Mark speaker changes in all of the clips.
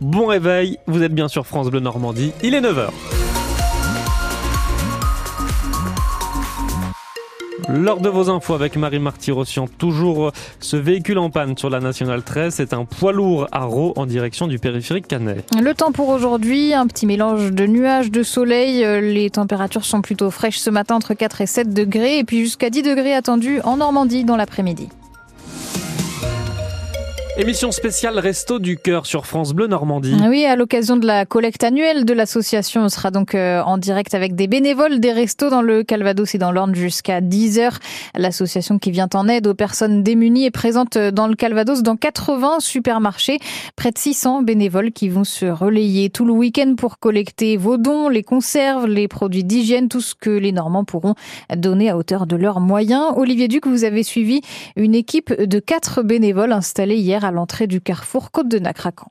Speaker 1: Bon réveil, vous êtes bien sur France Bleu Normandie, il est 9h. Lors de vos infos avec Marie Marty-Rossian, toujours ce véhicule en panne sur la Nationale 13, c'est un poids lourd à Raux en direction du périphérique Canet.
Speaker 2: Le temps pour aujourd'hui, un petit mélange de nuages, de soleil, les températures sont plutôt fraîches ce matin entre 4 et 7 degrés et puis jusqu'à 10 degrés attendus en Normandie dans l'après-midi.
Speaker 1: Émission spéciale Resto du Cœur sur France Bleu Normandie.
Speaker 2: Oui, à l'occasion de la collecte annuelle de l'association, on sera donc euh, en direct avec des bénévoles des restos dans le Calvados et dans l'Orne jusqu'à 10h. L'association qui vient en aide aux personnes démunies est présente dans le Calvados dans 80 supermarchés. Près de 600 bénévoles qui vont se relayer tout le week-end pour collecter vos dons, les conserves, les produits d'hygiène, tout ce que les Normands pourront donner à hauteur de leurs moyens. Olivier Duc, vous avez suivi une équipe de quatre bénévoles installés hier à l'entrée du carrefour Côte de Nacracan.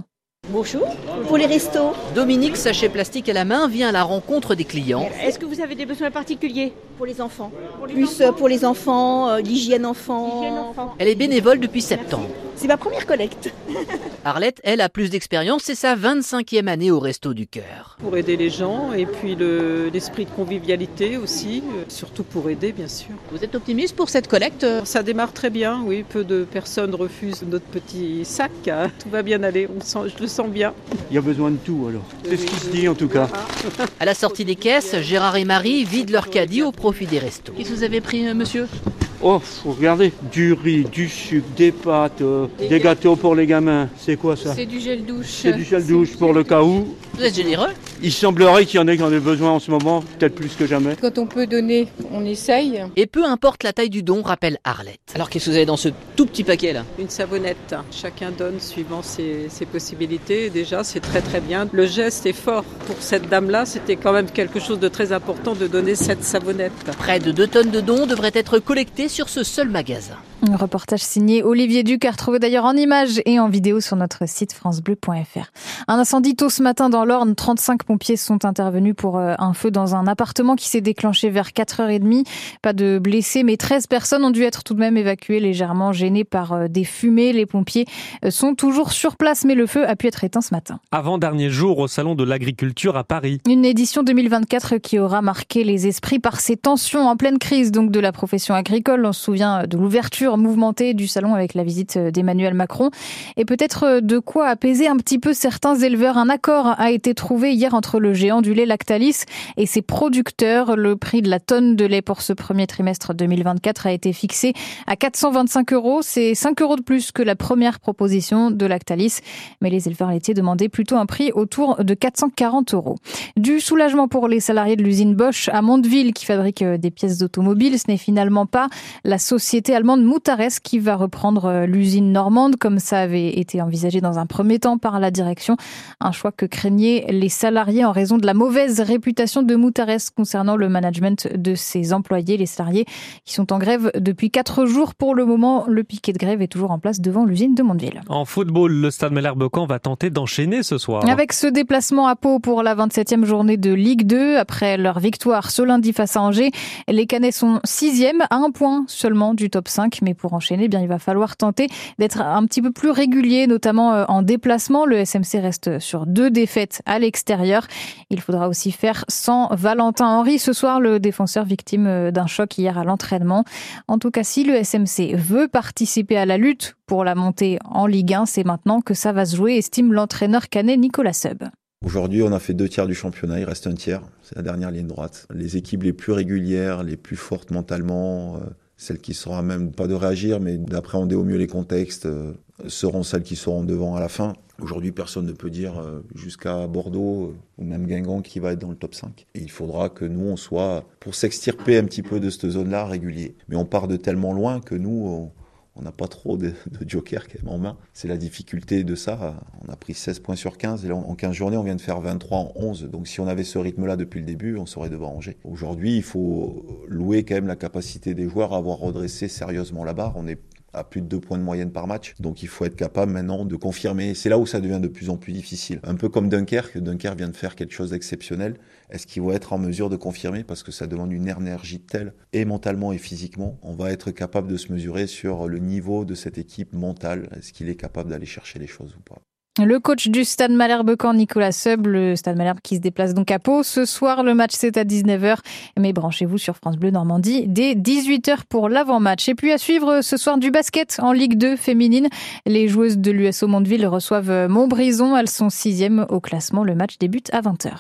Speaker 3: Bonjour, pour les restos.
Speaker 4: Dominique, sachet plastique à la main, vient à la rencontre des clients.
Speaker 3: Est-ce que vous avez des besoins particuliers? Pour les enfants Plus euh, pour les enfants, euh, l'hygiène enfant.
Speaker 4: Elle est bénévole depuis septembre.
Speaker 3: C'est ma première collecte.
Speaker 4: Arlette, elle, a plus d'expérience, c'est sa 25e année au Resto du Cœur.
Speaker 5: Pour aider les gens et puis le- l'esprit de convivialité aussi, euh, surtout pour aider bien sûr.
Speaker 4: Vous êtes optimiste pour cette collecte?
Speaker 5: Ça démarre très bien, oui, peu de personnes refusent notre petit sac. hein. Tout va bien aller, on sent, je le sens bien.
Speaker 6: Il y a besoin de tout alors. C'est ce qui se dit en tout cas.
Speaker 4: À la sortie des caisses, Gérard et Marie vident leur caddie au profit des restos. Qu'est-ce que vous avez pris, euh, monsieur?
Speaker 6: Oh, faut regarder. Du riz, du sucre, des pâtes, euh, des gâteaux pour les gamins. C'est quoi ça
Speaker 7: C'est du gel douche.
Speaker 6: C'est du gel douche pour le cas où.
Speaker 4: Vous êtes généreux
Speaker 6: Il semblerait qu'il y en ait qui en aient besoin en ce moment, peut-être plus que jamais.
Speaker 7: Quand on peut donner, on essaye.
Speaker 4: Et peu importe la taille du don, rappelle Arlette. Alors qu'est-ce que vous avez dans ce tout petit paquet là?
Speaker 5: Une savonnette, chacun donne suivant ses, ses possibilités. Déjà, c'est très très bien. Le geste est fort. Pour cette dame-là, c'était quand même quelque chose de très important de donner cette savonnette.
Speaker 4: Près de 2 tonnes de dons devraient être collectés sur ce seul magasin.
Speaker 2: Un reportage signé Olivier Duc à retrouver d'ailleurs en images et en vidéo sur notre site francebleu.fr. Un incendie tôt ce matin dans l'Orne. 35 pompiers sont intervenus pour euh, un feu dans un appartement qui s'est déclenché vers 4h30. Pas de blessés, mais 13 personnes ont dû être tout de même évacuées légèrement gênées par euh, des fumées. Les pompiers euh, sont toujours sur place, mais le feu a pu être éteint ce matin.
Speaker 1: Avant-dernier jour au Salon de l'Agriculture à Paris.
Speaker 2: Une édition 2024 qui aura marqué les esprits par ces tensions en pleine crise donc de la profession agricole. On se souvient de l'ouverture mouvementée du salon avec la visite d'Emmanuel Macron et peut-être de quoi apaiser un petit peu certains éleveurs. Un accord a été trouvé hier entre le géant du lait Lactalis et ses producteurs. Le prix de la tonne de lait pour ce premier trimestre 2024 a été fixé à 425 euros. C'est 5 euros de plus que la première proposition de Lactalis. Mais les éleveurs laitiers demandaient plutôt un prix autour de 440 euros. Du soulagement pour les salariés de l'usine Bosch à Mondeville qui fabrique euh, des pièces d'automobile. Ce n'est finalement pas la société allemande Moutares qui va reprendre euh, l'usine normande comme ça avait été envisagé dans un premier temps par la direction. Un choix que craignaient les salariés en raison de la mauvaise réputation de Moutares concernant le management de ses employés, les salariés qui sont en grève depuis quatre jours. Pour le moment, le piquet de grève est toujours en place devant l'usine de Mondeville.
Speaker 1: En football, le Stade Malherbe-Caen va tenter d'enchaîner ce soir.
Speaker 2: Avec ce déplacement à Pau pour la 27e journée de Ligue 2, après leur victoire ce lundi face à Angers, les Canets sont sixième à un point seulement du top 5. Mais pour enchaîner, eh bien, il va falloir tenter d'être un petit peu plus régulier, notamment euh, en déplacement. Le SMC reste sur deux défaites à l'extérieur. Il faudra aussi faire sans Valentin Henry ce soir, le défenseur victime euh, d'un choc hier à l'entraînement. En tout cas, si le SMC veut participer à la lutte pour la montée en Ligue 1, c'est maintenant que ça va se jouer, estime l'entraîneur canet Nicolas Sub.
Speaker 8: Aujourd'hui, on a fait deux tiers du championnat, il reste un tiers, c'est la dernière ligne droite. Les équipes les plus régulières, les plus fortes mentalement, euh, celles qui sauront même pas de réagir, mais d'appréhender au mieux les contextes, euh, seront celles qui seront devant à la fin. Aujourd'hui, personne ne peut dire euh, jusqu'à Bordeaux euh, ou même Guingamp qui va être dans le top 5. Et il faudra que nous, on soit, pour s'extirper un petit peu de cette zone-là, régulier. Mais on part de tellement loin que nous, on, on n'a pas trop de, de joker quand même en main. C'est la difficulté de ça. On a pris 16 points sur 15 et là, en 15 journées, on vient de faire 23 en 11. Donc si on avait ce rythme-là depuis le début, on serait devant Angers. Aujourd'hui, il faut louer quand même la capacité des joueurs à avoir redressé sérieusement la barre. On est à plus de deux points de moyenne par match. Donc il faut être capable maintenant de confirmer. C'est là où ça devient de plus en plus difficile. Un peu comme Dunkerque. Dunkerque vient de faire quelque chose d'exceptionnel. Est-ce qu'il va être en mesure de confirmer? Parce que ça demande une énergie telle, et mentalement et physiquement. On va être capable de se mesurer sur le niveau de cette équipe mentale. Est-ce qu'il est capable d'aller chercher les choses ou pas?
Speaker 2: Le coach du Stade Malherbe camp Nicolas Seub, le Stade Malherbe qui se déplace donc à Pau. Ce soir, le match c'est à 19h. Mais branchez-vous sur France Bleu Normandie dès 18h pour l'avant-match. Et puis à suivre ce soir du basket en Ligue 2 féminine. Les joueuses de l'USO Mondeville reçoivent Montbrison. Elles sont sixième au classement. Le match débute à 20h.